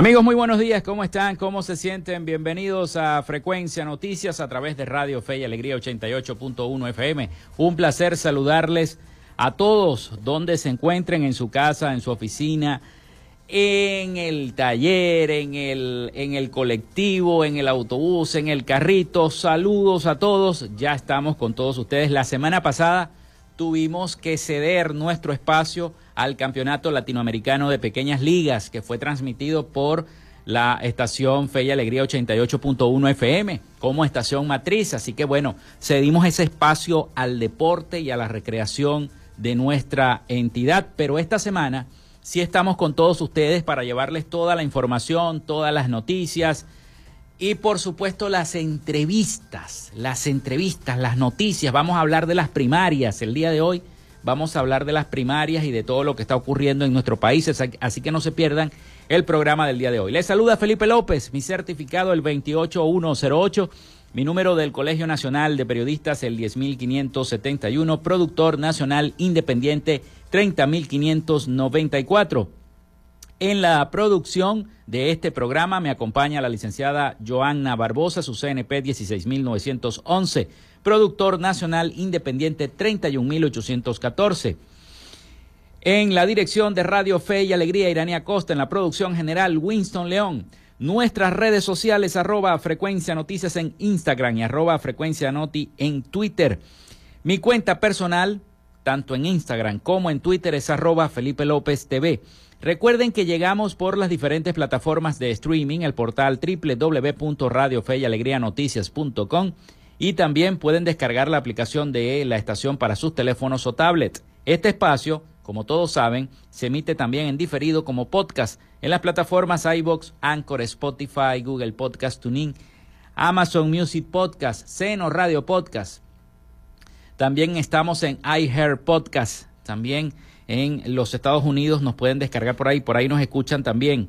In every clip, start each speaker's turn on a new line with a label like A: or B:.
A: Amigos, muy buenos días. ¿Cómo están? ¿Cómo se sienten? Bienvenidos a Frecuencia Noticias a través de Radio Fe y Alegría 88.1 FM. Un placer saludarles a todos donde se encuentren en su casa, en su oficina, en el taller, en el, en el colectivo, en el autobús, en el carrito. Saludos a todos. Ya estamos con todos ustedes. La semana pasada tuvimos que ceder nuestro espacio al Campeonato Latinoamericano de Pequeñas Ligas, que fue transmitido por la estación Fe y Alegría 88.1 FM como estación matriz. Así que bueno, cedimos ese espacio al deporte y a la recreación de nuestra entidad. Pero esta semana sí estamos con todos ustedes para llevarles toda la información, todas las noticias y por supuesto las entrevistas, las entrevistas, las noticias. Vamos a hablar de las primarias el día de hoy. Vamos a hablar de las primarias y de todo lo que está ocurriendo en nuestro país. Así que no se pierdan el programa del día de hoy. Les saluda Felipe López, mi certificado el 28108, mi número del Colegio Nacional de Periodistas el 10571, productor nacional independiente 30594. En la producción de este programa me acompaña la licenciada Joanna Barbosa, su CNP 16911, productor nacional independiente 31814. En la dirección de Radio Fe y Alegría, Irania Costa, en la producción general, Winston León. Nuestras redes sociales, arroba frecuencia noticias en Instagram y arroba frecuencia noti en Twitter. Mi cuenta personal, tanto en Instagram como en Twitter, es arroba Felipe López TV. Recuerden que llegamos por las diferentes plataformas de streaming, el portal www.radiofeyalegrianoticias.com y también pueden descargar la aplicación de la estación para sus teléfonos o tablets. Este espacio, como todos saben, se emite también en diferido como podcast en las plataformas iBox, Anchor, Spotify, Google Podcast Tuning, Amazon Music Podcast, Seno Radio Podcast. También estamos en iHeart Podcast, también en los Estados Unidos nos pueden descargar por ahí, por ahí nos escuchan también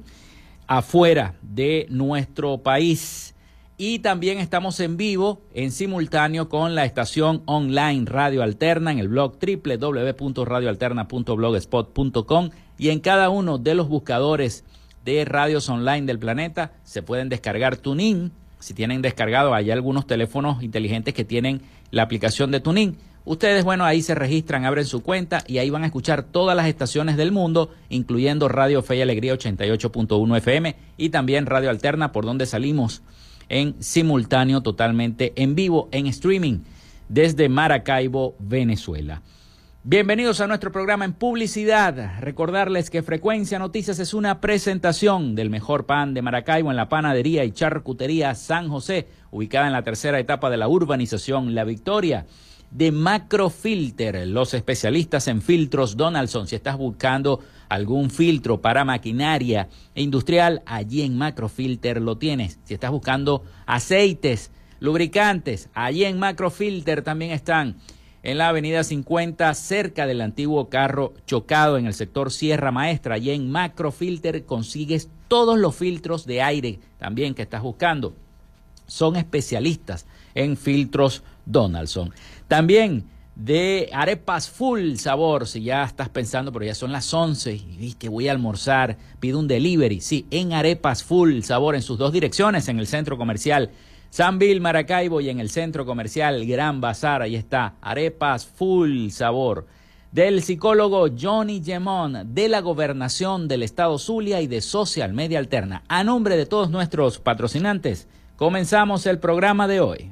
A: afuera de nuestro país. Y también estamos en vivo, en simultáneo con la estación online Radio Alterna en el blog www.radioalterna.blogspot.com y en cada uno de los buscadores de radios online del planeta se pueden descargar TuneIn. Si tienen descargado, hay algunos teléfonos inteligentes que tienen la aplicación de TuneIn Ustedes, bueno, ahí se registran, abren su cuenta y ahí van a escuchar todas las estaciones del mundo, incluyendo Radio Fe y Alegría 88.1 FM y también Radio Alterna, por donde salimos en simultáneo, totalmente en vivo, en streaming, desde Maracaibo, Venezuela. Bienvenidos a nuestro programa en publicidad. Recordarles que Frecuencia Noticias es una presentación del mejor pan de Maracaibo en la panadería y charcutería San José, ubicada en la tercera etapa de la urbanización La Victoria de Macrofilter, los especialistas en filtros Donaldson. Si estás buscando algún filtro para maquinaria industrial, allí en Macrofilter lo tienes. Si estás buscando aceites, lubricantes, allí en Macrofilter también están. En la avenida 50, cerca del antiguo carro chocado en el sector Sierra Maestra, allí en Macrofilter consigues todos los filtros de aire también que estás buscando. Son especialistas
B: en filtros Donaldson. También de arepas full sabor, si ya estás pensando, pero ya son las 11 y viste, voy a almorzar, pido un delivery, sí, en arepas full sabor en sus dos direcciones, en el centro comercial San Bill Maracaibo y en el centro comercial Gran Bazar, ahí está, arepas full sabor. Del psicólogo Johnny Gemón de la Gobernación del Estado Zulia y de Social Media Alterna. A nombre de todos nuestros patrocinantes, comenzamos el programa de hoy.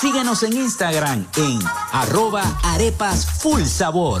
A: Síguenos en Instagram en arroba arepas full sabor.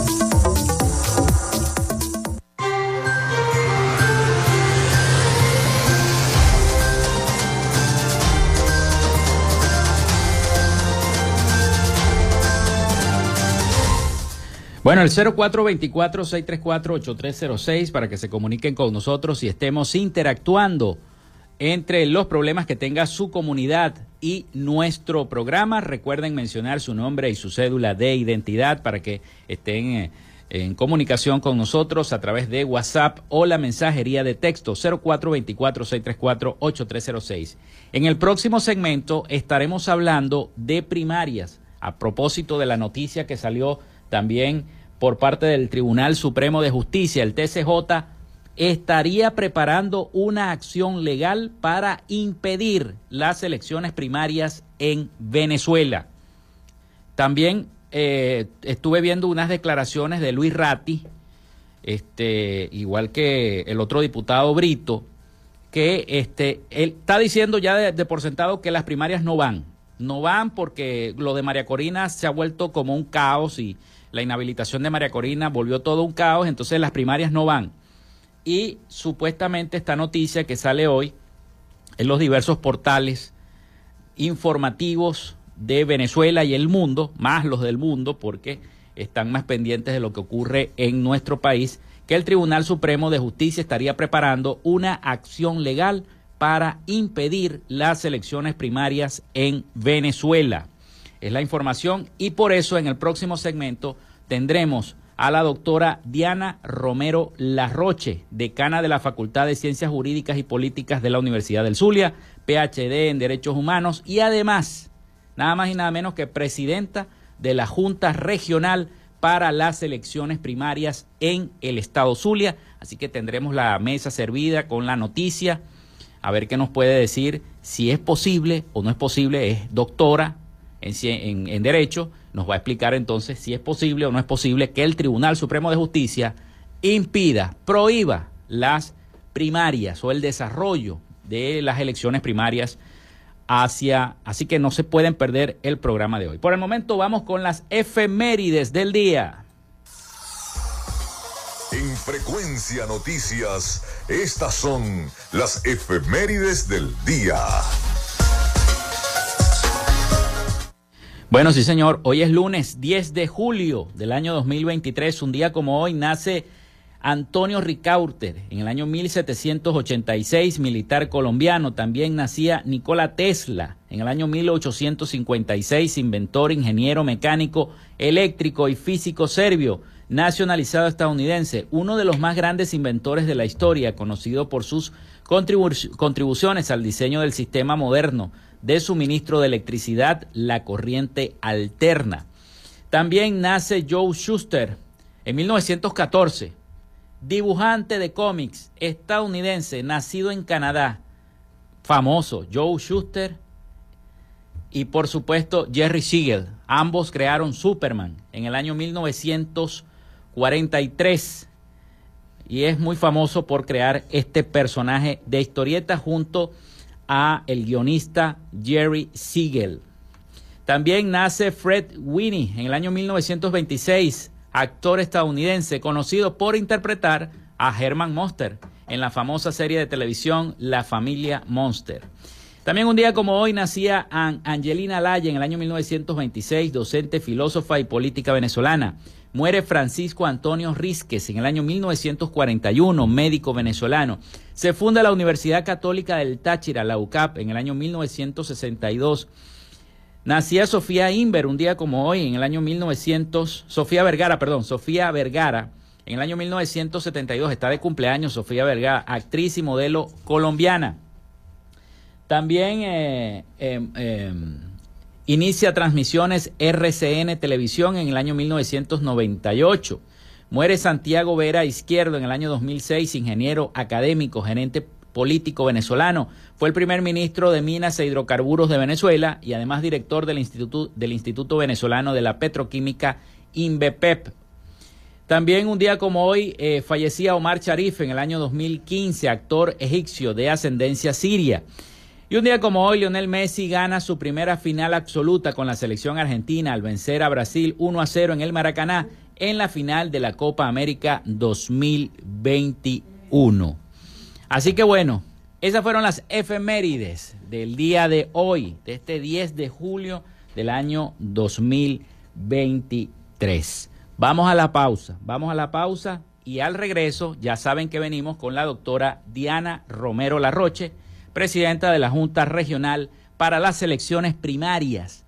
A: Bueno, el 0424-634-8306 para que se comuniquen con nosotros y estemos interactuando entre los problemas que tenga su comunidad y nuestro programa. Recuerden mencionar su nombre y su cédula de identidad para que estén eh, en comunicación con nosotros a través de WhatsApp o la mensajería de texto 0424-634-8306. En el próximo segmento estaremos hablando de primarias a propósito de la noticia que salió también por parte del Tribunal Supremo de Justicia, el TCJ, estaría preparando una acción legal para impedir las elecciones primarias en Venezuela. También eh, estuve viendo unas declaraciones de Luis Ratti, este, igual que el otro diputado Brito, que este, él está diciendo ya de, de por sentado que las primarias no van. No van porque lo de María Corina se ha vuelto como un caos y la inhabilitación de María Corina volvió todo un caos, entonces las primarias no van. Y supuestamente esta noticia que sale hoy en los diversos portales informativos de Venezuela y el mundo, más los del mundo, porque están más pendientes de lo que ocurre en nuestro país, que el Tribunal Supremo de Justicia estaría preparando una acción legal para impedir las elecciones primarias en Venezuela es la información y por eso en el próximo segmento tendremos a la doctora Diana Romero Larroche, decana de la Facultad de Ciencias Jurídicas y Políticas de la Universidad del Zulia, PhD en Derechos Humanos y además, nada más y nada menos que presidenta de la Junta Regional para las elecciones primarias en el estado Zulia. Así que tendremos la mesa servida con la noticia, a ver qué nos puede decir si es posible o no es posible. Es doctora, en, Derecho, nos va a explicar entonces si es posible o no es posible que el Tribunal Supremo de Justicia impida, prohíba las primarias o el desarrollo de las elecciones primarias hacia, así que no se pueden perder el programa de hoy. Por el momento vamos con las efemérides del día.
C: En Frecuencia Noticias, estas son las efemérides del día.
A: Bueno, sí, señor. Hoy es lunes 10 de julio del año 2023. Un día como hoy nace Antonio Ricaurte en el año 1786, militar colombiano. También nacía Nikola Tesla en el año 1856, inventor, ingeniero mecánico, eléctrico y físico serbio, nacionalizado estadounidense, uno de los más grandes inventores de la historia, conocido por sus contribuciones al diseño del sistema moderno de suministro de electricidad, la corriente alterna. También nace Joe Schuster en 1914, dibujante de cómics estadounidense, nacido en Canadá, famoso, Joe Schuster y por supuesto Jerry Siegel. Ambos crearon Superman en el año 1943 y es muy famoso por crear este personaje de historieta junto a el guionista Jerry Siegel. También nace Fred Winnie en el año 1926, actor estadounidense conocido por interpretar a Herman Monster en la famosa serie de televisión La familia Monster. También un día como hoy nacía Angelina Laya en el año 1926, docente, filósofa y política venezolana. Muere Francisco Antonio Rizquez en el año 1941, médico venezolano. Se funda la Universidad Católica del Táchira, la UCAP, en el año 1962. Nacía Sofía Inver un día como hoy, en el año 1900. Sofía Vergara, perdón, Sofía Vergara, en el año 1972. Está de cumpleaños Sofía Vergara, actriz y modelo colombiana. También eh, em, em, Inicia transmisiones RCN Televisión en el año 1998. Muere Santiago Vera Izquierdo en el año 2006, ingeniero académico, gerente político venezolano. Fue el primer ministro de Minas e Hidrocarburos de Venezuela y además director del Instituto, del Instituto Venezolano de la Petroquímica INVEPEP. También un día como hoy eh, fallecía Omar Sharif en el año 2015, actor egipcio de ascendencia siria. Y un día como hoy, Lionel Messi gana su primera final absoluta con la selección argentina al vencer a Brasil 1 a 0 en el Maracaná en la final de la Copa América 2021. Así que bueno, esas fueron las efemérides del día de hoy, de este 10 de julio del año 2023. Vamos a la pausa, vamos a la pausa y al regreso ya saben que venimos con la doctora Diana Romero Larroche, presidenta de la Junta Regional para las elecciones primarias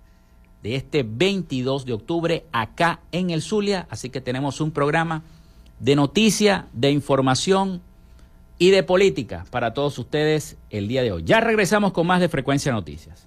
A: de este 22 de octubre acá en el Zulia. Así que tenemos un programa de noticia, de información y de política para todos ustedes el día de hoy. Ya regresamos con más de Frecuencia Noticias.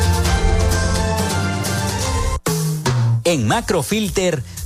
D: En Macrofilter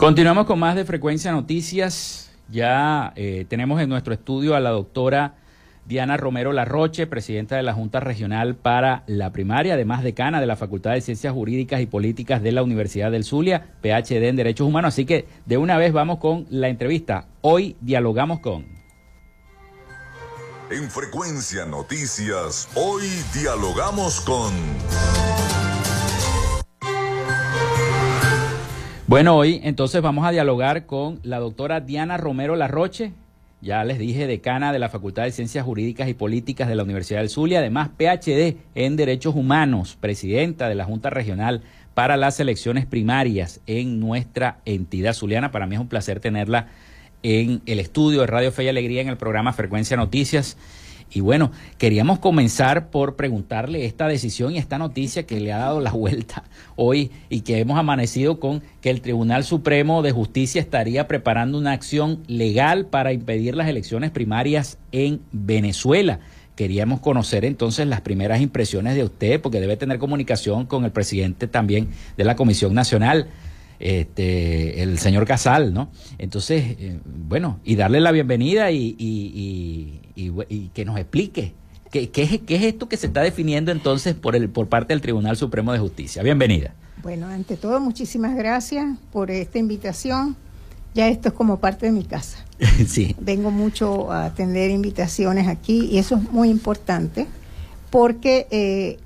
A: Continuamos con más de Frecuencia Noticias. Ya eh, tenemos en nuestro estudio a la doctora Diana Romero Larroche, presidenta de la Junta Regional para la Primaria, además decana de la Facultad de Ciencias Jurídicas y Políticas de la Universidad del Zulia, PhD en Derechos Humanos. Así que de una vez vamos con la entrevista. Hoy dialogamos con...
C: En Frecuencia Noticias, hoy dialogamos con...
A: Bueno, hoy entonces vamos a dialogar con la doctora Diana Romero Larroche, ya les dije, decana de la Facultad de Ciencias Jurídicas y Políticas de la Universidad del Zulia, además PhD en Derechos Humanos, presidenta de la Junta Regional para las elecciones primarias en nuestra entidad zuliana. Para mí es un placer tenerla en el estudio de Radio Fe y Alegría en el programa Frecuencia Noticias. Y bueno, queríamos comenzar por preguntarle esta decisión y esta noticia que le ha dado la vuelta hoy y que hemos amanecido con que el Tribunal Supremo de Justicia estaría preparando una acción legal para impedir las elecciones primarias en Venezuela. Queríamos conocer entonces las primeras impresiones de usted, porque debe tener comunicación con el presidente también de la Comisión Nacional este, el señor Casal, ¿no? Entonces, eh, bueno, y darle la bienvenida y, que nos explique qué, qué, es, qué es esto que se está definiendo entonces por, el, por parte del Tribunal Supremo de Justicia. Bienvenida.
E: Bueno, ante todo, muchísimas gracias por esta invitación. Ya esto es como parte de mi casa. sí. Vengo mucho a atender invitaciones aquí y eso es muy importante porque eh,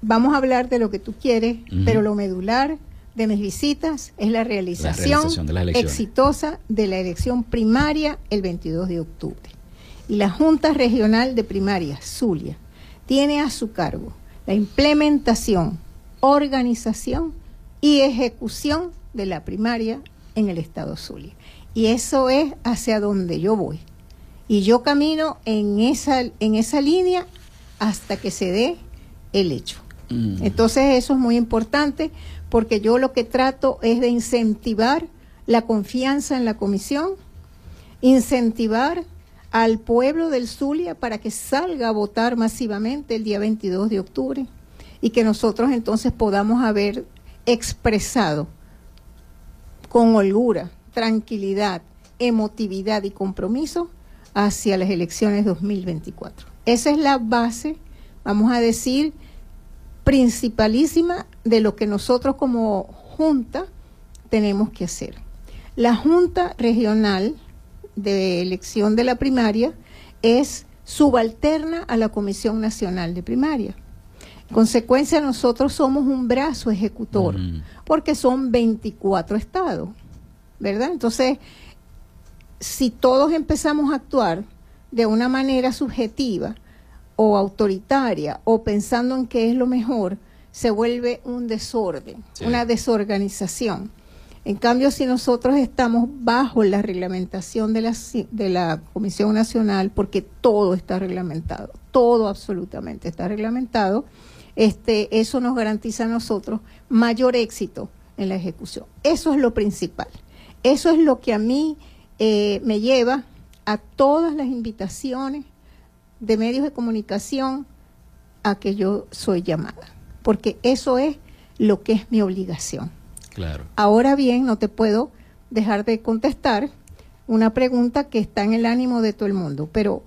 E: vamos a hablar de lo que tú quieres, pero lo medular de mis visitas es la realización, exitosa de la elección primaria el 22 de octubre. Y la Junta Regional de Primaria, Zulia, tiene a su cargo la implementación, organización y ejecución de la primaria en el estado Zulia. Y eso es hacia donde yo voy. Y yo camino en esa, en esa línea hasta que se dé el hecho. Mm. Entonces eso es muy importante porque yo lo que trato es de incentivar la confianza en la comisión, incentivar al pueblo del Zulia para que salga a votar masivamente el día 22 de octubre y que nosotros entonces podamos haber expresado con holgura, tranquilidad, emotividad y compromiso hacia las elecciones 2024. Esa es la base, vamos a decir, principalísima de lo que nosotros como Junta tenemos que hacer. La Junta Regional de Elección de la Primaria es subalterna a la Comisión Nacional de Primaria. En consecuencia, nosotros somos un brazo ejecutor, mm. porque son 24 estados, ¿verdad? Entonces, si todos empezamos a actuar de una manera subjetiva o autoritaria o pensando en qué es lo mejor, se vuelve un desorden, una desorganización. En cambio, si nosotros estamos bajo la reglamentación de la, de la Comisión Nacional, porque todo está reglamentado, todo absolutamente está reglamentado, este, eso nos garantiza a nosotros mayor éxito en la ejecución. Eso es lo principal. Eso es lo que a mí eh, me lleva a todas las invitaciones de medios de comunicación a que yo soy llamada, porque eso es lo que es mi obligación.
A: Claro.
E: Ahora bien, no te puedo dejar de contestar una pregunta que está en el ánimo de todo el mundo, pero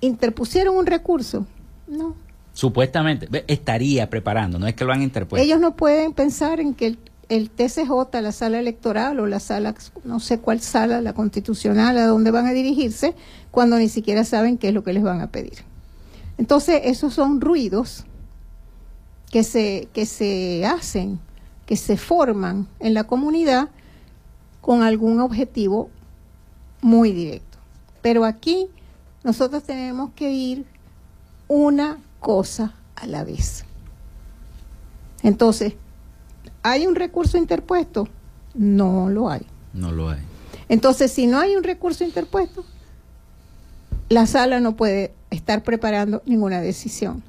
E: ¿interpusieron un recurso? No.
A: Supuestamente, estaría preparando, no es que lo han interpuesto.
E: Ellos no pueden pensar en que el, el TCJ, la sala electoral o la sala, no sé cuál sala, la constitucional, a dónde van a dirigirse, cuando ni siquiera saben qué es lo que les van a pedir. Entonces, esos son ruidos que se, que se hacen que se forman en la comunidad con algún objetivo muy directo. Pero aquí nosotros tenemos que ir una cosa a la vez. Entonces, ¿hay un recurso interpuesto? No lo hay.
A: No lo hay.
E: Entonces, si no hay un recurso interpuesto, la sala no puede estar preparando ninguna decisión.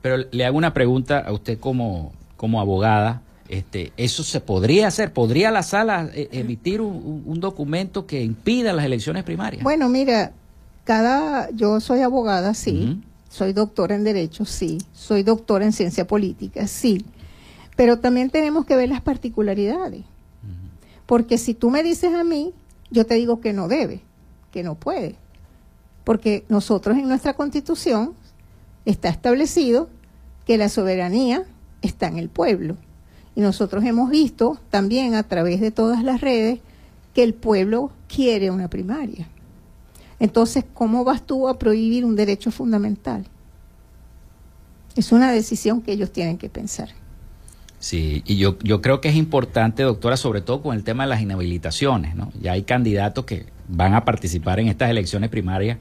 A: Pero le hago una pregunta a usted como, como abogada este, eso se podría hacer, podría la sala eh, emitir un, documento que impida las elecciones primarias.
E: Bueno, mira, cada, yo soy abogada, sí, soy doctora en derecho, sí, soy doctora en ciencia política, sí, pero también tenemos que ver las particularidades, porque si tú me dices a mí, yo te digo que no debe, que no puede, porque nosotros en nuestra constitución está establecido que la soberanía está en el pueblo y nosotros hemos visto también a través de todas las redes que el pueblo quiere una primaria. Entonces, ¿cómo vas tú a prohibir un derecho fundamental? Es una decisión que ellos tienen que pensar.
A: Sí, y yo, yo creo que es importante, doctora, sobre todo con el tema de las inhabilitaciones, ¿no? Ya hay candidatos que van a participar en estas elecciones primarias,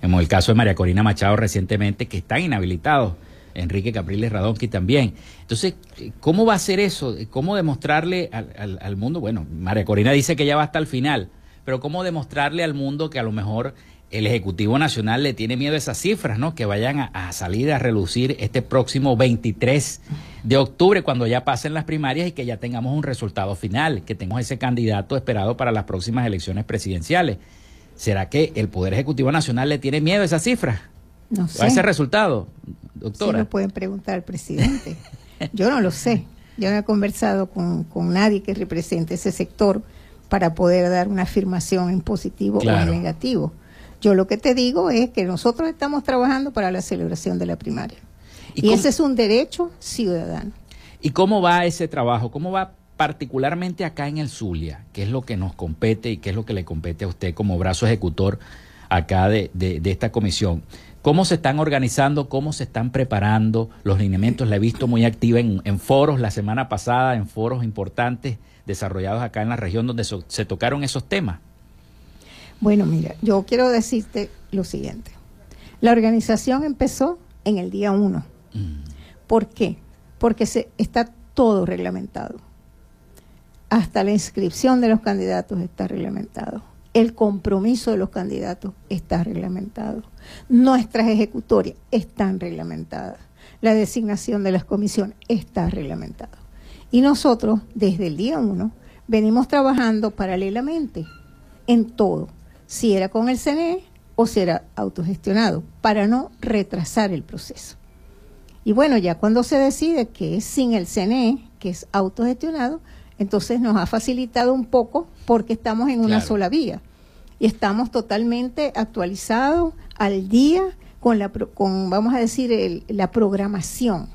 A: como el caso de María Corina Machado recientemente, que están inhabilitados Enrique Capriles Radonsky también. Entonces, ¿cómo va a ser eso? ¿Cómo demostrarle al, mundo? Bueno, María Corina dice que ya va hasta el final, pero ¿cómo demostrarle al mundo que a lo mejor el Ejecutivo Nacional le tiene miedo a esas cifras, ¿no? Que vayan a, salir a relucir este próximo 23 de octubre, cuando ya pasen las primarias y que ya tengamos un resultado final, que tengamos ese candidato esperado para las próximas elecciones presidenciales. ¿Será que el Poder Ejecutivo Nacional le tiene miedo a esas cifras?
E: No sé.
A: ¿A ese resultado? doctora?
E: Sí, lo pueden preguntar al presidente. Yo no lo sé. Yo no he conversado con, nadie que represente ese sector para poder dar una afirmación en positivo o en negativo. Yo lo que te digo es que nosotros estamos trabajando para la celebración de la primaria. Y, ese es un derecho ciudadano.
A: ¿Y cómo va ese trabajo? ¿Cómo va particularmente acá en el Zulia? ¿Qué es lo que nos compete y qué es lo que le compete a usted como brazo ejecutor acá de, de, de esta comisión? Cómo se están organizando, cómo se están preparando los lineamientos. La he visto muy activa en, foros la semana pasada, en foros importantes desarrollados acá en la región donde se tocaron esos temas.
E: Bueno, mira, yo quiero decirte lo siguiente. La organización empezó en el día uno. Mm. ¿Por qué? Porque se, está todo reglamentado. Hasta la inscripción de los candidatos está reglamentado el compromiso de los candidatos está reglamentado. Nuestras ejecutorias están reglamentadas. La designación de las comisiones está reglamentada. Y nosotros, desde el día uno, venimos trabajando paralelamente en todo, si era con el CNE o si era autogestionado, para no retrasar el proceso. Y bueno, ya cuando se decide que es sin el CNE, que es autogestionado, entonces nos ha facilitado un poco porque estamos en una sola vía. y estamos totalmente actualizados al día con la con vamos a decir la programación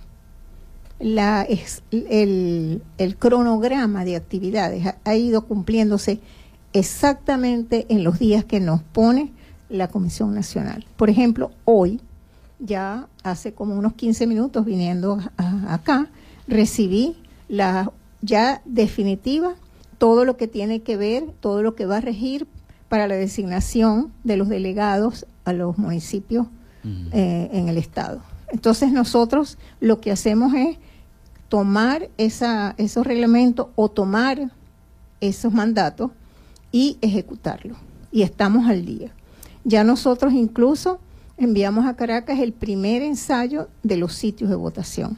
E: la, el, el, cronograma de actividades ha, ido cumpliéndose exactamente en los días que nos pone la Comisión Nacional. Por ejemplo, hoy, ya hace como unos 15 minutos viniendo acá, recibí la ya definitiva todo lo que tiene que ver, todo lo que va a regir para la designación de los delegados a los municipios eh, en el Estado. Entonces nosotros lo que hacemos es tomar esa, esos reglamentos o tomar esos mandatos y ejecutarlos. Y estamos al día. Ya nosotros incluso enviamos a Caracas el primer ensayo de los sitios de votación.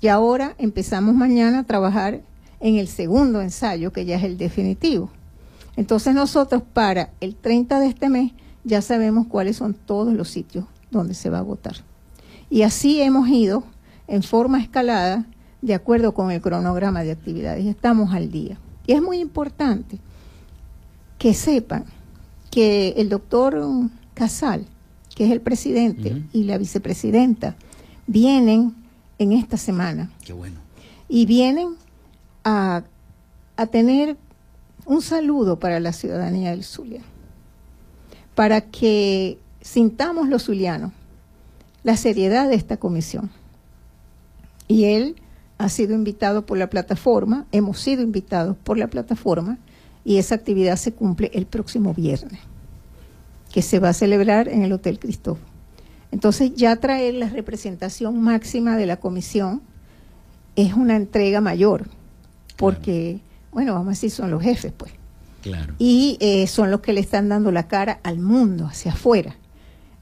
E: Y ahora empezamos mañana a trabajar en el segundo ensayo, que ya es el definitivo. Entonces nosotros para el 30 de este mes ya sabemos cuáles son todos los sitios donde se va a votar. Y así hemos ido en forma escalada de acuerdo con el cronograma de actividades. Estamos al día. Y es muy importante que sepan que el doctor Casal, que es el presidente, y la vicepresidenta, vienen en esta semana.
A: Qué bueno.
E: Y vienen a, a tener un saludo para la ciudadanía del Zulia, para que sintamos los zulianos la seriedad de esta comisión. Y él ha sido invitado por la plataforma, hemos sido invitados por la plataforma y esa actividad se cumple el próximo viernes, que se va a celebrar en el Hotel Cristóbal. Entonces ya traer la representación máxima de la comisión es una entrega mayor, porque, bueno, vamos a decir, son los jefes, pues.
A: Claro.
E: Y eh, son los que le están dando la cara al mundo, hacia afuera.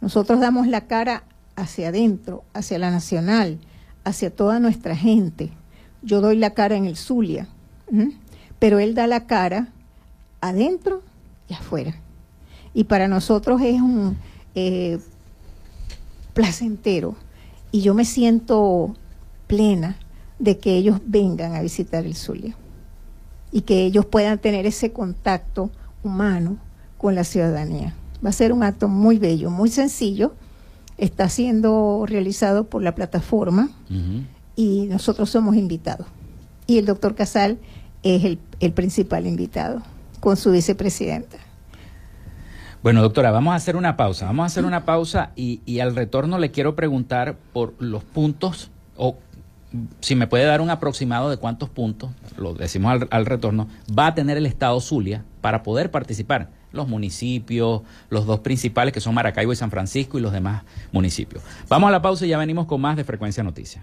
E: Nosotros damos la cara hacia adentro, hacia la nacional, hacia toda nuestra gente. Yo doy la cara en el Zulia, pero él da la cara adentro y afuera. Y para nosotros es un eh, placentero y yo me siento plena de que ellos vengan a visitar el Zulia y que ellos puedan tener ese contacto humano con la ciudadanía. Va a ser un acto muy bello, muy sencillo, está siendo realizado por la plataforma y nosotros somos invitados. Y el doctor Casal es el, el principal invitado con su vicepresidenta.
A: Bueno, doctora, vamos a hacer una pausa. Vamos a hacer una pausa y, y, al retorno le quiero preguntar por los puntos o si me puede dar un aproximado de cuántos puntos, lo decimos al, al retorno, va a tener el Estado Zulia para poder participar los municipios, los dos principales que son Maracaibo y San Francisco y los demás municipios. Vamos a la pausa y ya venimos con más de Frecuencia Noticias.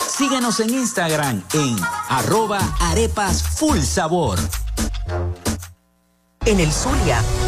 A: Síguenos en Instagram en arroba arepas full sabor.
F: En el Zulia,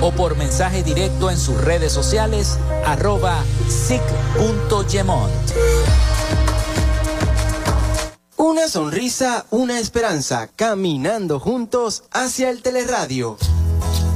A: o por mensaje directo en sus redes sociales arroba sic.gemont.
G: Una sonrisa, una esperanza, caminando juntos hacia el teleradio.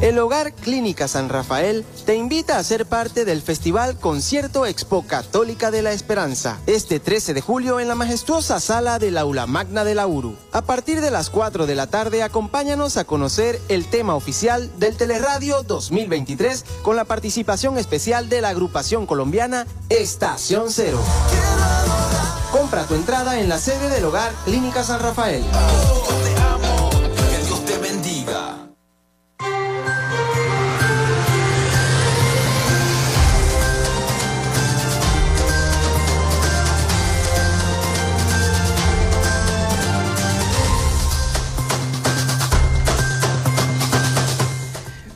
G: El Hogar Clínica San Rafael te invita a ser parte del Festival Concierto Expo Católica de la Esperanza, este 13 de julio en la majestuosa sala del Aula Magna de la URU. A partir de las 4 de la tarde, acompáñanos a conocer el tema oficial del Teleradio 2023 con la participación especial de la agrupación colombiana Estación Cero. Compra tu entrada en la sede del Hogar Clínica San Rafael.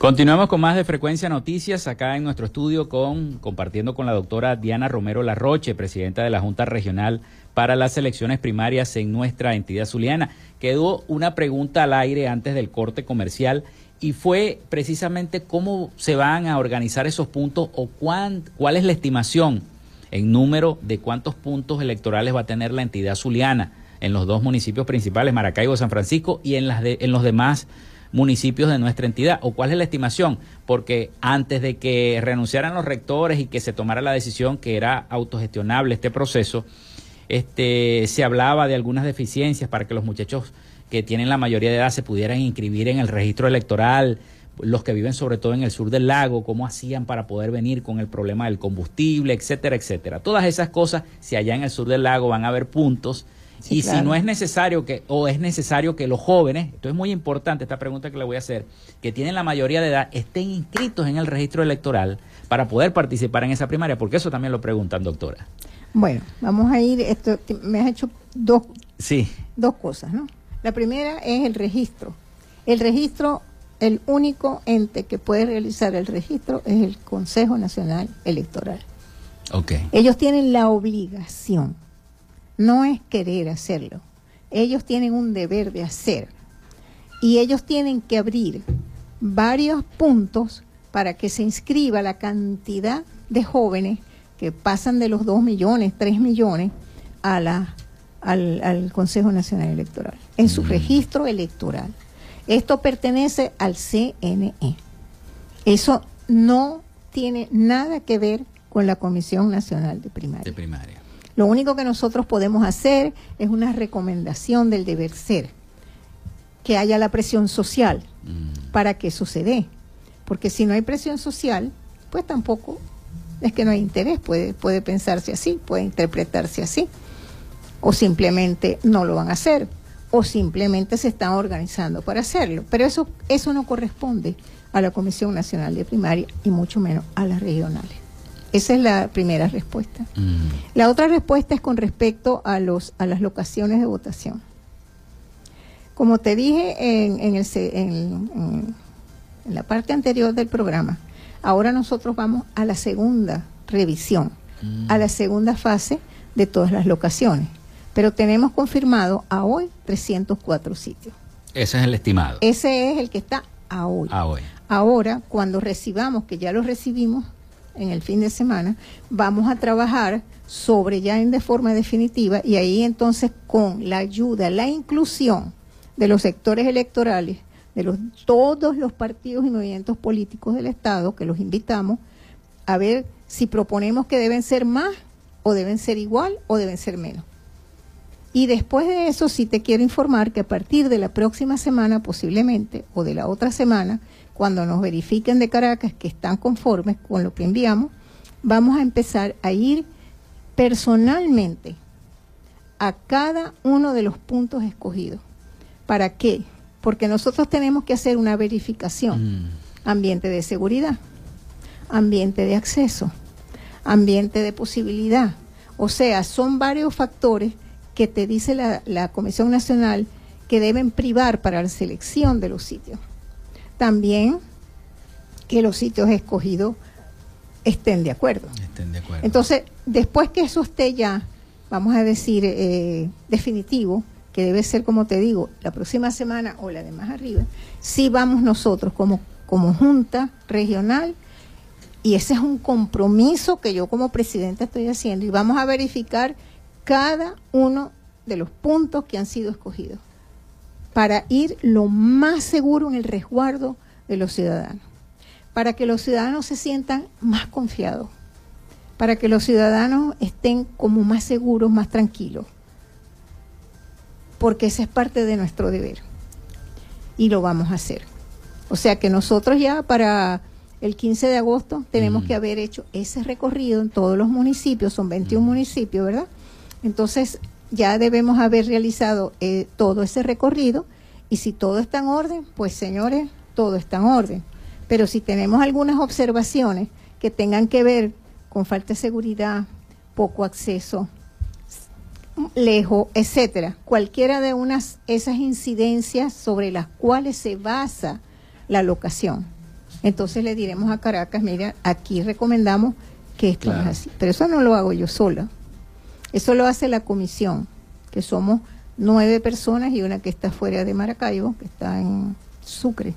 E: Continuamos con más de Frecuencia Noticias acá en nuestro estudio con compartiendo con la doctora Diana Romero Larroche, presidenta de la Junta Regional para las elecciones primarias en nuestra entidad zuliana. Quedó una pregunta al aire antes del corte comercial y fue precisamente cómo se van a organizar esos puntos o cuán, cuál es la estimación en número de cuántos puntos electorales va a tener la entidad zuliana en los dos municipios principales, Maracaibo y San Francisco, y en, las en los demás municipios de nuestra entidad o cuál es la estimación, porque antes de que renunciaran los rectores y que se tomara la decisión que era autogestionable este proceso, este, se hablaba de algunas deficiencias para que los muchachos que tienen la mayoría de edad se pudieran inscribir en el registro electoral, los que viven sobre todo en el sur del lago, cómo hacían para poder venir con el problema del combustible, etcétera, etcétera. Todas esas cosas, si allá en el sur del lago van a haber puntos y si no es necesario que, o es necesario que los jóvenes, esto es muy importante, esta pregunta que le voy a hacer, que tienen la mayoría de edad, estén inscritos en el registro electoral para poder participar en esa primaria, porque eso también lo preguntan, doctora. Bueno, vamos a ir, esto, me has hecho dos, sí. dos cosas, ¿no? La primera es el registro. El registro, el único ente que puede realizar el registro es el Consejo Nacional Electoral. Okay. Ellos tienen la obligación, no es querer hacerlo, ellos tienen un deber de hacer y ellos tienen que abrir varios puntos para que se inscriba la cantidad de jóvenes que pasan de los 2 millones, 3 millones a la, al, Consejo Nacional Electoral, en su mm. registro electoral. Esto pertenece al CNE. Eso no tiene nada que ver con la Comisión Nacional de Primaria.
A: De primaria.
E: Lo único que nosotros podemos hacer es una recomendación del deber ser, que haya la presión social mm. para que suceda. Porque si no hay presión social, pues tampoco es que no hay interés, puede, puede pensarse así, puede interpretarse así, o simplemente no lo van a hacer, o simplemente se están organizando para hacerlo. Pero eso, eso no corresponde a la Comisión Nacional de Primaria y mucho menos a las regionales. Esa es la primera respuesta. Mm. La otra respuesta es con respecto a, los, a las locaciones de votación. Como te dije en, en, el, en, en la parte anterior del programa, ahora nosotros vamos a la segunda revisión, a la segunda fase de todas las locaciones. Pero tenemos confirmado a hoy 304 sitios.
A: Ese es el estimado.
E: Ese es el que está a hoy.
A: A hoy.
E: Ahora, cuando recibamos, que ya lo recibimos en el fin de semana, vamos a trabajar sobre ya en de forma definitiva y ahí entonces con la ayuda, la inclusión de los sectores electorales de los, todos los partidos y movimientos políticos del Estado, que los invitamos a ver si proponemos que deben ser más o deben ser igual o deben ser menos. Y después de eso sí te quiero informar que a partir de la próxima semana posiblemente o de la otra semana, cuando nos verifiquen de Caracas que están conformes con lo que enviamos, vamos a empezar a ir personalmente a cada uno de los puntos escogidos. ¿Para qué? porque nosotros tenemos que hacer una verificación. Mm. Ambiente de seguridad, ambiente de acceso, ambiente de posibilidad. O sea, son varios factores que te dice la, Comisión Nacional que deben privar para la selección de los sitios. También que los sitios escogidos estén de acuerdo.
A: Estén de acuerdo.
E: Entonces, después que eso esté ya, vamos a decir, eh, definitivo, que debe ser, como te digo, la próxima semana o la de más arriba, sí vamos nosotros como, como Junta Regional y ese es un compromiso que yo como presidenta estoy haciendo y vamos a verificar cada uno de los puntos que han sido escogidos para ir lo más seguro en el resguardo de los ciudadanos, para que los ciudadanos se sientan más confiados, para que los ciudadanos estén como más seguros, más tranquilos porque ese es parte de nuestro deber y lo vamos a hacer. O sea que nosotros ya para el 15 de agosto tenemos mm. que haber hecho ese recorrido en todos los municipios, son 21 mm. municipios, ¿verdad? Entonces ya debemos haber realizado eh, todo ese recorrido y si todo está en orden, pues señores, todo está en orden. Pero si tenemos algunas observaciones que tengan que ver con falta de seguridad, poco acceso, lejos, etcétera. Cualquiera de unas esas incidencias sobre las cuales se basa la locación. Entonces le diremos a Caracas, mira, aquí recomendamos que esto es así. Pero eso no lo hago yo sola. Eso lo hace la comisión, que somos nueve personas y una que está fuera de Maracaibo, que está en Sucre.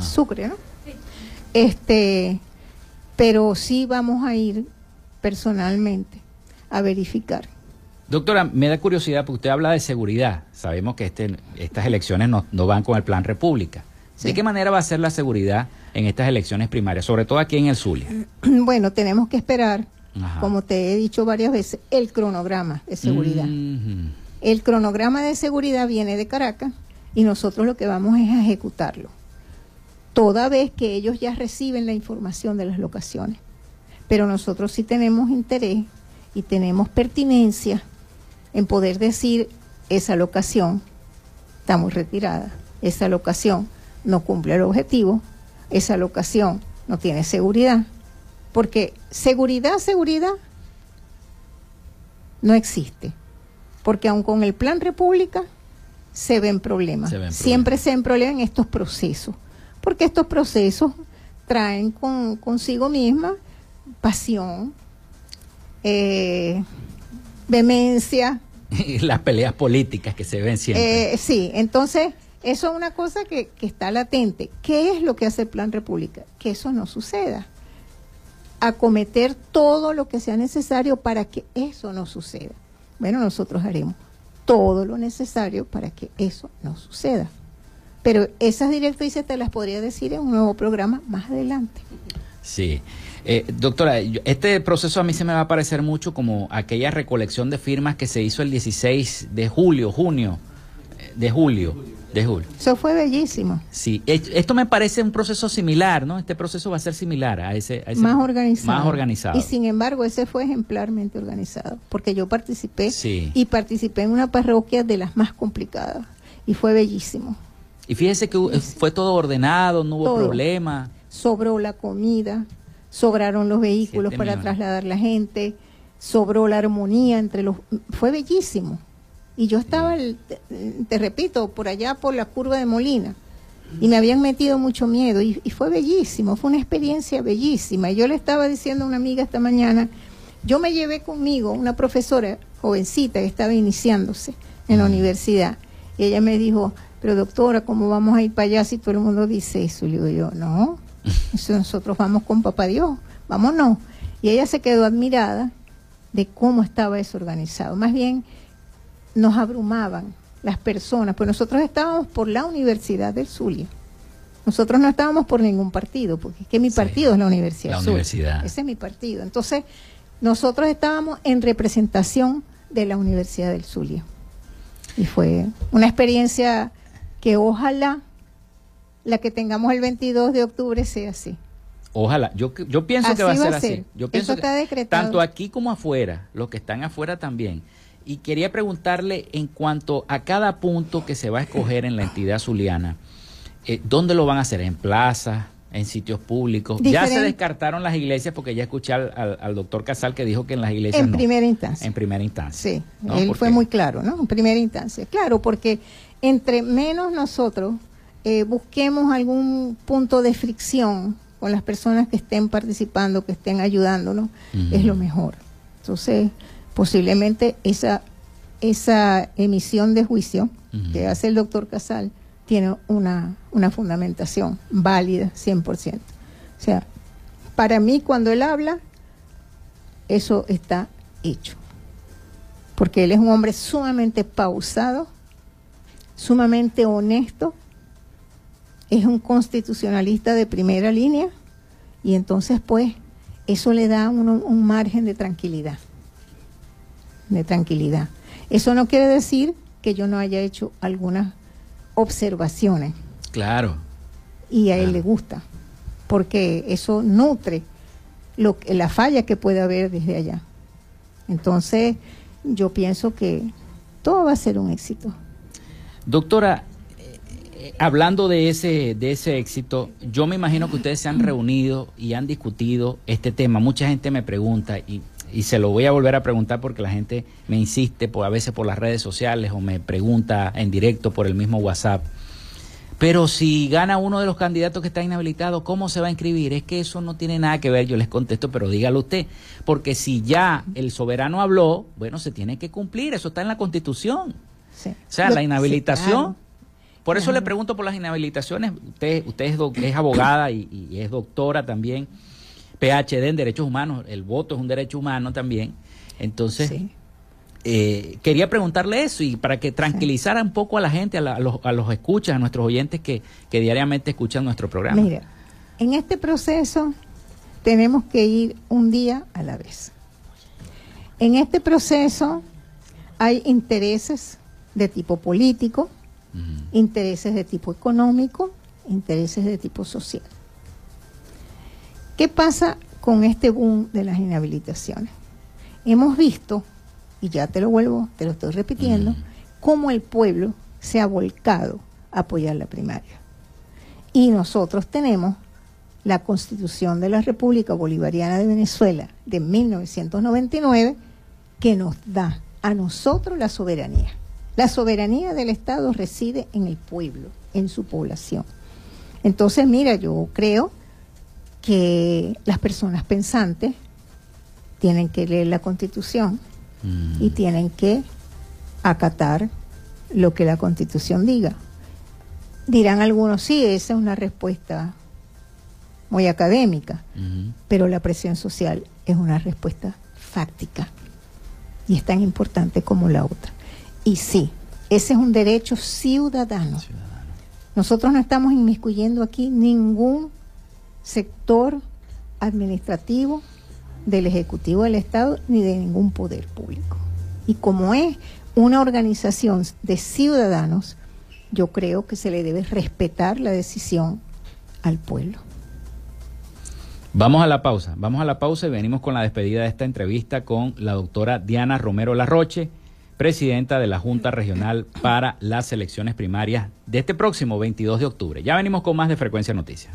E: Sucre, ¿no? Este, pero sí vamos a ir personalmente a verificar
A: Doctora, me da curiosidad porque usted habla de seguridad. Sabemos que este, estas elecciones no, van con el plan República. ¿De qué manera va a ser la seguridad en estas elecciones primarias, sobre todo aquí en el Zulia?
E: Bueno, tenemos que esperar, como te he dicho varias veces, el cronograma de seguridad. El cronograma de seguridad viene de Caracas y nosotros lo que vamos es a ejecutarlo. Toda vez que ellos ya reciben la información de las locaciones. Pero nosotros sí tenemos interés y tenemos pertinencia en poder decir esa locación estamos retirada, esa locación no cumple el objetivo, esa locación no tiene seguridad, porque seguridad, seguridad, no existe. Porque aun con el Plan República se ven problemas. Siempre se ven problemas en estos procesos. Porque estos procesos traen con, consigo misma pasión, eh, vehemencia.
A: Las peleas políticas que se ven siempre.
E: Eh, sí, entonces eso es una cosa que, que está latente. ¿Qué es lo que hace el Plan República? Que eso no suceda acometer todo lo que sea necesario para que eso no suceda. Bueno, nosotros haremos todo lo necesario para que eso no suceda. Pero esas directrices te las podría decir en un nuevo programa más adelante.
A: Sí. Eh, doctora, este proceso a mí se me va a parecer mucho como aquella recolección de firmas que se hizo el 16 de julio, junio, eh, de julio de julio.
E: Eso fue bellísimo.
A: Sí, esto me parece un proceso similar, ¿no? Este proceso va a ser similar a ese...
E: más organizado.
A: Más organizado.
E: Y sin embargo, ese fue ejemplarmente organizado, porque yo participé y participé en una parroquia de las más complicadas y fue bellísimo.
A: Y fíjese que fue todo ordenado, no hubo problema.
E: Sobró la comida, sobraron los vehículos para trasladar la gente, sobró la armonía entre los... Fue bellísimo. Y yo estaba, te, repito, por allá por la curva de Molina. Y me habían metido mucho miedo. Y, fue bellísimo, fue una experiencia bellísima. Y yo le estaba diciendo a una amiga esta mañana, yo me llevé conmigo una profesora jovencita que estaba iniciándose en la universidad. Y ella me dijo, pero doctora, ¿cómo vamos a ir para allá si todo el mundo dice eso? Y le digo yo, no, eso nosotros vamos con papá Dios, vámonos. Y ella se quedó admirada de cómo estaba eso organizado. Más bien, nos abrumaban las personas, pues nosotros estábamos por la Universidad del Zulia. Nosotros no estábamos por ningún partido, porque es que mi partido es la Universidad.
A: La universidad.
E: Ese es mi partido. Entonces, nosotros estábamos en representación de la Universidad del Zulia. Y fue una experiencia que ojalá la que tengamos el 22 de octubre sea así.
A: Ojalá, yo, yo pienso que va a ser, así. Yo pienso
E: Eso está decretado.
A: tanto aquí como afuera, los que están afuera también y quería preguntarle en cuanto a cada punto que se va a escoger en la entidad zuliana, eh, ¿dónde lo van a hacer? ¿En plazas? ¿En sitios públicos? Ya se descartaron las iglesias porque ya escuché al, doctor Casal que dijo que en las iglesias
E: En primera instancia.
A: En primera instancia.
E: Sí, él fue muy claro, ¿no? En primera instancia. Claro, porque entre menos nosotros eh, busquemos algún punto de fricción con las personas que estén participando, que estén ayudándonos, es lo mejor. Entonces, posiblemente esa, esa emisión de juicio que hace el doctor Casal tiene una, una fundamentación válida 100%. O sea, para mí cuando él habla, eso está hecho. Porque él es un hombre sumamente pausado, sumamente honesto, es un constitucionalista de primera línea y entonces pues eso le da un margen de tranquilidad de tranquilidad. Eso no quiere decir que yo no haya hecho algunas observaciones.
A: Claro.
E: Y a él le gusta, porque eso nutre lo, la falla que puede haber desde allá. Entonces, yo pienso que todo va a ser un éxito.
A: Doctora, eh, hablando de ese, de ese éxito, yo me imagino que ustedes se han reunido y han discutido este tema. Mucha gente me pregunta, y y se lo voy a volver a preguntar porque la gente me insiste por, a veces por las redes sociales o me pregunta en directo por el mismo WhatsApp. Pero si gana uno de los candidatos que está inhabilitado, ¿cómo se va a inscribir? Es que eso no tiene nada que ver, yo les contesto, pero dígalo usted, porque si ya el soberano habló, bueno, se tiene que cumplir, eso está en la Constitución. O sea, la inhabilitación. Por eso le pregunto por las inhabilitaciones, usted, usted es, abogada y es doctora también. PhD en derechos humanos, el voto es un derecho humano también. Entonces, eh, quería preguntarle eso y para que tranquilizara un poco a la gente, a, los, a los escuchas, a nuestros oyentes que, que diariamente escuchan nuestro programa.
E: Mira, en este proceso tenemos que ir un día a la vez. En este proceso hay intereses de tipo político, intereses de tipo económico, intereses de tipo social. ¿Qué pasa con este boom de las inhabilitaciones? Hemos visto, y ya te lo vuelvo, te lo estoy repitiendo, cómo el pueblo se ha volcado a apoyar la primaria. Y nosotros tenemos la Constitución de la República Bolivariana de Venezuela de 1999 que nos da a nosotros la soberanía. La soberanía del Estado reside en el pueblo, en su población. Entonces, mira, yo creo que las personas pensantes tienen que leer la Constitución y mm. tienen que acatar lo que la Constitución diga. Dirán algunos, sí, esa es una respuesta muy académica, pero la presión social es una respuesta fáctica y es tan importante como la otra. Y sí, ese es un derecho ciudadano. Nosotros no estamos inmiscuyendo aquí ningún sector administrativo del Ejecutivo del Estado ni de ningún poder público. Y como es una organización de ciudadanos, yo creo que se le debe respetar la decisión al pueblo.
A: Vamos a la pausa, vamos a la pausa y venimos con la despedida de esta entrevista con la doctora Diana Romero Larroche, presidenta de la Junta Regional para las elecciones primarias de este próximo 22 de octubre. Ya venimos con más de Frecuencia Noticias.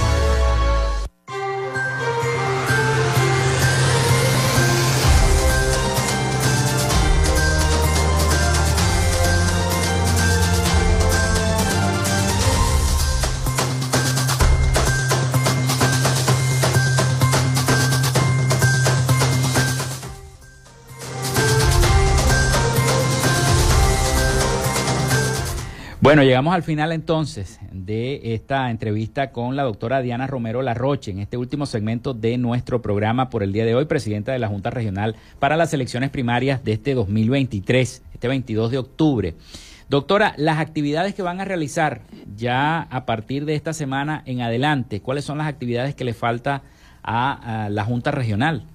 A: Bueno, llegamos al final entonces de esta entrevista con la doctora Diana Romero Larroche en este último segmento de nuestro programa por el día de hoy, presidenta de la Junta Regional para las elecciones primarias de este 2023, este 22 de octubre. Doctora, las actividades que van a realizar ya a partir de esta semana en adelante, ¿cuáles son las actividades que le falta a, la Junta Regional?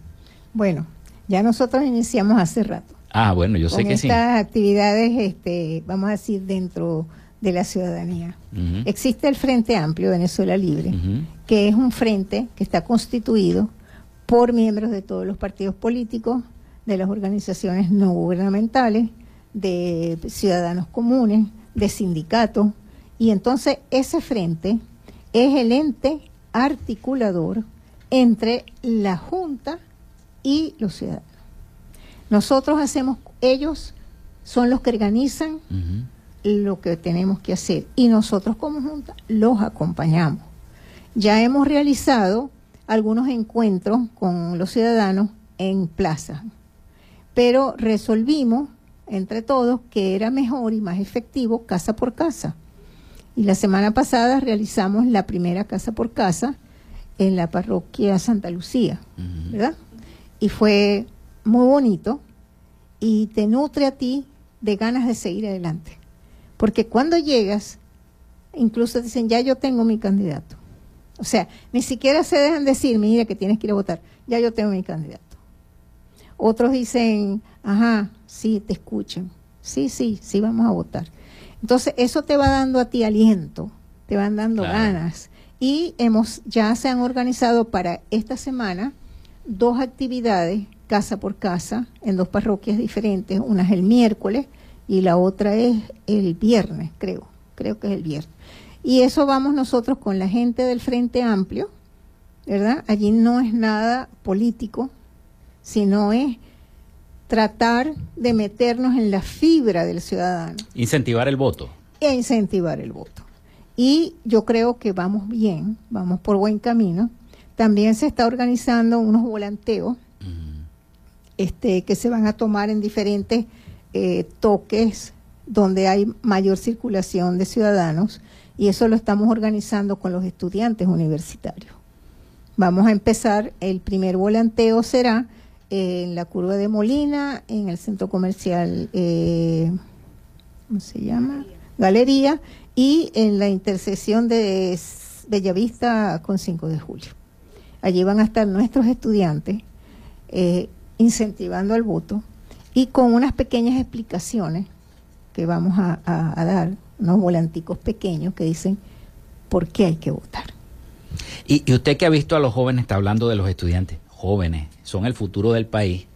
E: Bueno, ya nosotros iniciamos hace rato.
A: Ah, bueno, yo sé que
E: sí. Estas actividades, este, vamos a decir, dentro de la ciudadanía. Existe el Frente Amplio Venezuela Libre, que es un frente que está constituido por miembros de todos los partidos políticos, de las organizaciones no gubernamentales, de ciudadanos comunes, de sindicatos, y entonces ese frente es el ente articulador entre la Junta y los ciudadanos. Nosotros hacemos, ellos son los que organizan lo que tenemos que hacer y nosotros como Junta los acompañamos. Ya hemos realizado algunos encuentros con los ciudadanos en plaza, pero resolvimos entre todos que era mejor y más efectivo casa por casa. Y la semana pasada realizamos la primera casa por casa en la parroquia Santa Lucía, ¿verdad? Y fue muy bonito y te nutre a ti de ganas de seguir adelante. Porque cuando llegas, incluso dicen, ya yo tengo mi candidato. O sea, ni siquiera se dejan decir, mira que tienes que ir a votar, ya yo tengo mi candidato. Otros dicen, ajá, sí, te escuchan. Sí, sí, sí, vamos a votar. Entonces, eso te va dando a ti aliento, te van dando ganas. Y hemos, ya se han organizado para esta semana dos actividades, casa por casa, en dos parroquias diferentes. Una es el miércoles y la otra es el viernes, creo. Creo que es el viernes. Y eso vamos nosotros con la gente del Frente Amplio, ¿verdad? Allí no es nada político, sino es tratar de meternos en la fibra del ciudadano.
A: Incentivar el voto.
E: E incentivar el voto. Y yo creo que vamos bien, vamos por buen camino. También se está organizando unos volanteos este, que se van a tomar en diferentes eh, toques donde hay mayor circulación de ciudadanos y eso lo estamos organizando con los estudiantes universitarios. Vamos a empezar, el primer volanteo será en la curva de Molina, en el centro comercial, eh, ¿cómo se llama? Galería, y en la intersección de Bellavista con 5 de julio. Allí van a estar nuestros estudiantes eh, incentivando al voto y con unas pequeñas explicaciones que vamos a, a dar, unos volanticos pequeños que dicen por qué hay que votar.
A: Y, y, usted que ha visto a los jóvenes, está hablando de los estudiantes, jóvenes, son el futuro del país,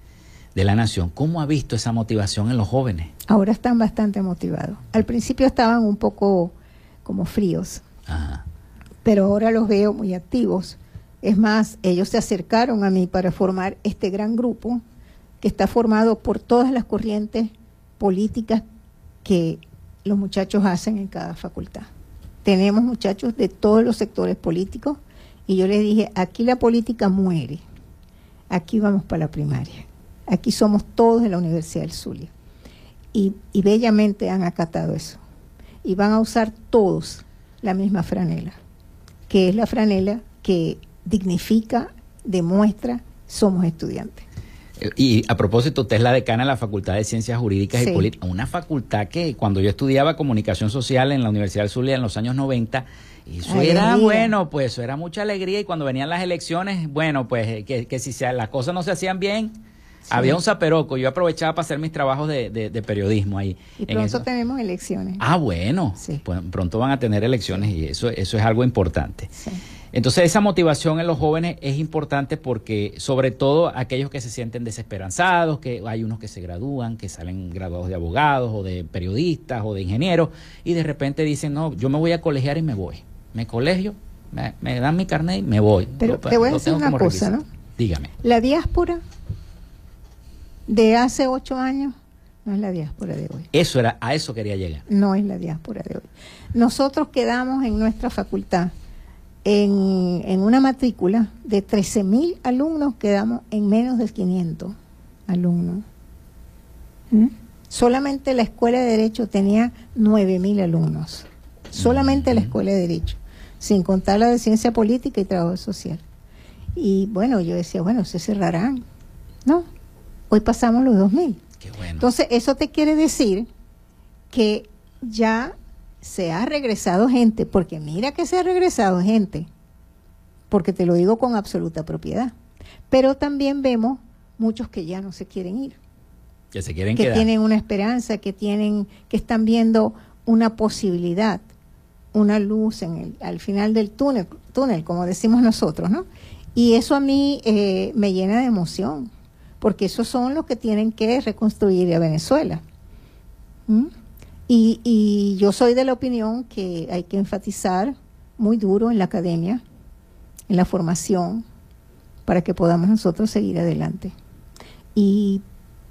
A: de la nación. ¿Cómo ha visto esa motivación en los jóvenes?
E: Ahora están bastante motivados. Al principio estaban un poco como fríos, pero ahora los veo muy activos. Es más, ellos se acercaron a mí para formar este gran grupo que está formado por todas las corrientes políticas que los muchachos hacen en cada facultad. Tenemos muchachos de todos los sectores políticos y yo les dije, aquí la política muere, aquí vamos para la primaria, aquí somos todos de la Universidad del Zulia. Y, y bellamente han acatado eso. Y van a usar todos la misma franela, que es la franela que dignifica, demuestra, somos estudiantes.
A: Y a propósito, usted es la decana de la Facultad de Ciencias Jurídicas y Políticas, una facultad que cuando yo estudiaba comunicación social en la Universidad del Zulia en los años 90, eso era bueno, pues eso era mucha alegría. Y cuando venían las elecciones, bueno, pues que, que si se, las cosas no se hacían bien, había un zaperoco, yo aprovechaba para hacer mis trabajos de, periodismo ahí.
E: Y pronto tenemos elecciones.
A: Ah, bueno, pues pronto van a tener elecciones y eso, eso es algo importante. Entonces esa motivación en los jóvenes es importante porque sobre todo aquellos que se sienten desesperanzados, que hay unos que se gradúan, que salen graduados de abogados o de periodistas o de ingenieros y de repente dicen, no, yo me voy a colegiar y me voy. Me colegio, me, dan mi carnet y me voy.
E: Pero te voy a decir una cosa, ¿no?
A: Dígame.
E: La diáspora de hace ocho años no es la diáspora de hoy.
A: Eso era, a eso quería llegar.
E: No es la diáspora de hoy. Nosotros quedamos en nuestra facultad en, en una matrícula de 13.000 alumnos, quedamos en menos de 500 alumnos. ¿Mm? Solamente la Escuela de Derecho tenía 9.000 alumnos. Solamente la Escuela de Derecho, sin contar la de Ciencia Política y Trabajo Social. Y bueno, yo decía, bueno, se cerrarán. No, hoy pasamos los 2.000. Qué bueno. Entonces, eso te quiere decir que ya se ha regresado gente, porque mira que se ha regresado gente, porque te lo digo con absoluta propiedad. Pero también vemos muchos que ya no se quieren ir.
A: Que se quieren
E: que tienen una esperanza, que tienen, que están viendo una posibilidad, una luz en el, al final del túnel, túnel, como decimos nosotros, ¿no? Y eso a mí eh, me llena de emoción, porque esos son los que tienen que reconstruir a Venezuela. ¿Mm? Y, yo soy de la opinión que hay que enfatizar muy duro en la academia, en la formación, para que podamos nosotros seguir adelante. Y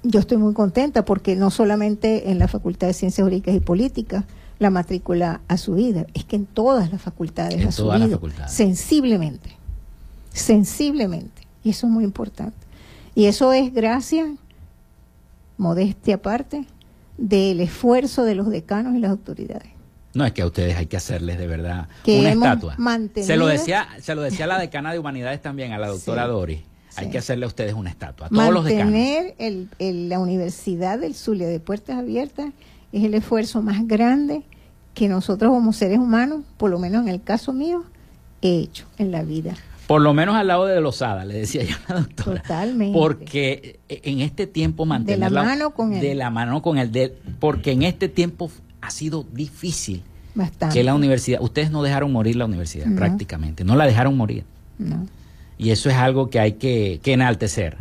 E: yo estoy muy contenta porque no solamente en la Facultad de Ciencias Jurídicas y Políticas la matrícula ha subido, es que en todas las facultades ha subido sensiblemente, sensiblemente. Y eso es muy importante. Y eso es gracias, modestia aparte, del esfuerzo de los decanos y las autoridades.
A: No, es que a ustedes hay que hacerles de verdad una estatua. Se lo decía, se lo decía la decana de humanidades también, a la doctora Dori. Hay que hacerle a ustedes una estatua, a todos los decanos.
E: El, el, la Universidad del Zulia de Puertas Abiertas es el esfuerzo más grande que nosotros como seres humanos, por lo menos en el caso mío, he hecho en la vida
A: Por lo menos al lado de Lozada, le decía yo a la doctora.
E: Totalmente.
A: Porque en este tiempo mantener
E: de la mano con él.
A: De la mano con de, porque en este tiempo ha sido difícil Bastante. que la universidad, ustedes no dejaron morir la universidad prácticamente, no la dejaron morir. No. Y eso es algo que hay que, que enaltecer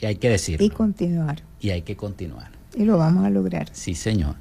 A: y hay que decir.
E: Y continuar.
A: Y hay que continuar.
E: Y lo vamos a lograr.
A: Sí, señor.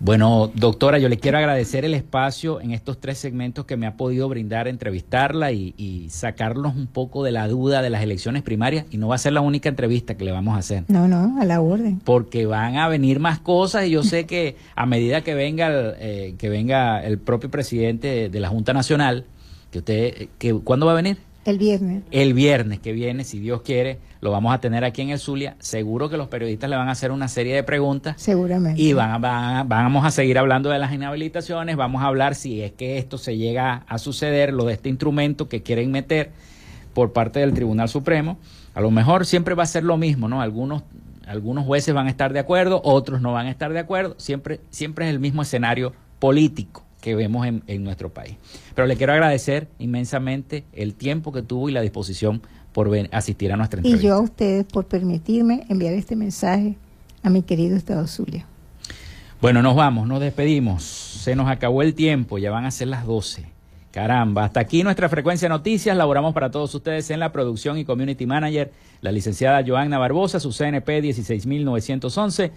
A: Bueno, doctora, yo le quiero agradecer el espacio en estos tres segmentos que me ha podido brindar entrevistarla y, sacarnos un poco de la duda de las elecciones primarias. Y no va a ser la única entrevista que le vamos a hacer.
E: No, no, a la orden.
A: Porque van a venir más cosas y yo sé que a medida que venga el, eh, que venga el propio presidente de la Junta Nacional, que usted, que, ¿cuándo va a venir?
E: El viernes.
A: El viernes que viene, si Dios quiere, lo vamos a tener aquí en el Zulia. Seguro que los periodistas le van a hacer una serie de preguntas.
E: Seguramente.
A: Y van, vamos a seguir hablando de las inhabilitaciones, vamos a hablar si es que esto se llega a suceder, lo de este instrumento que quieren meter por parte del Tribunal Supremo. A lo mejor siempre va a ser lo mismo, ¿no? Algunos algunos jueces van a estar de acuerdo, otros no van a estar de acuerdo, siempre, siempre es el mismo escenario político que vemos en, en, nuestro país. Pero le quiero agradecer inmensamente el tiempo que tuvo y la disposición por asistir a nuestra entrevista.
E: Y yo a ustedes por permitirme enviar este mensaje a mi querido Estado Zulia.
A: Bueno, nos vamos, nos despedimos. Se nos acabó el tiempo, ya van a ser las 12. Caramba, hasta aquí nuestra frecuencia de noticias. Laboramos para todos ustedes en la producción y community manager, la licenciada Joanna Barbosa, su CNP 16911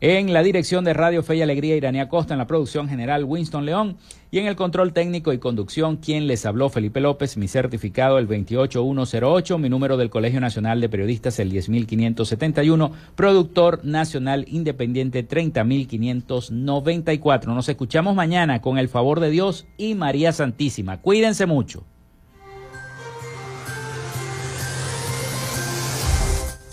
A: en la dirección de Radio Fe y Alegría, Iranía Costa, en la producción general Winston León y en el control técnico y conducción, quien les habló Felipe López, mi certificado el 28108, mi número del Colegio Nacional de Periodistas el 10571, productor nacional independiente 30594. Nos escuchamos mañana con el favor de Dios y María Santísima. Cuídense mucho.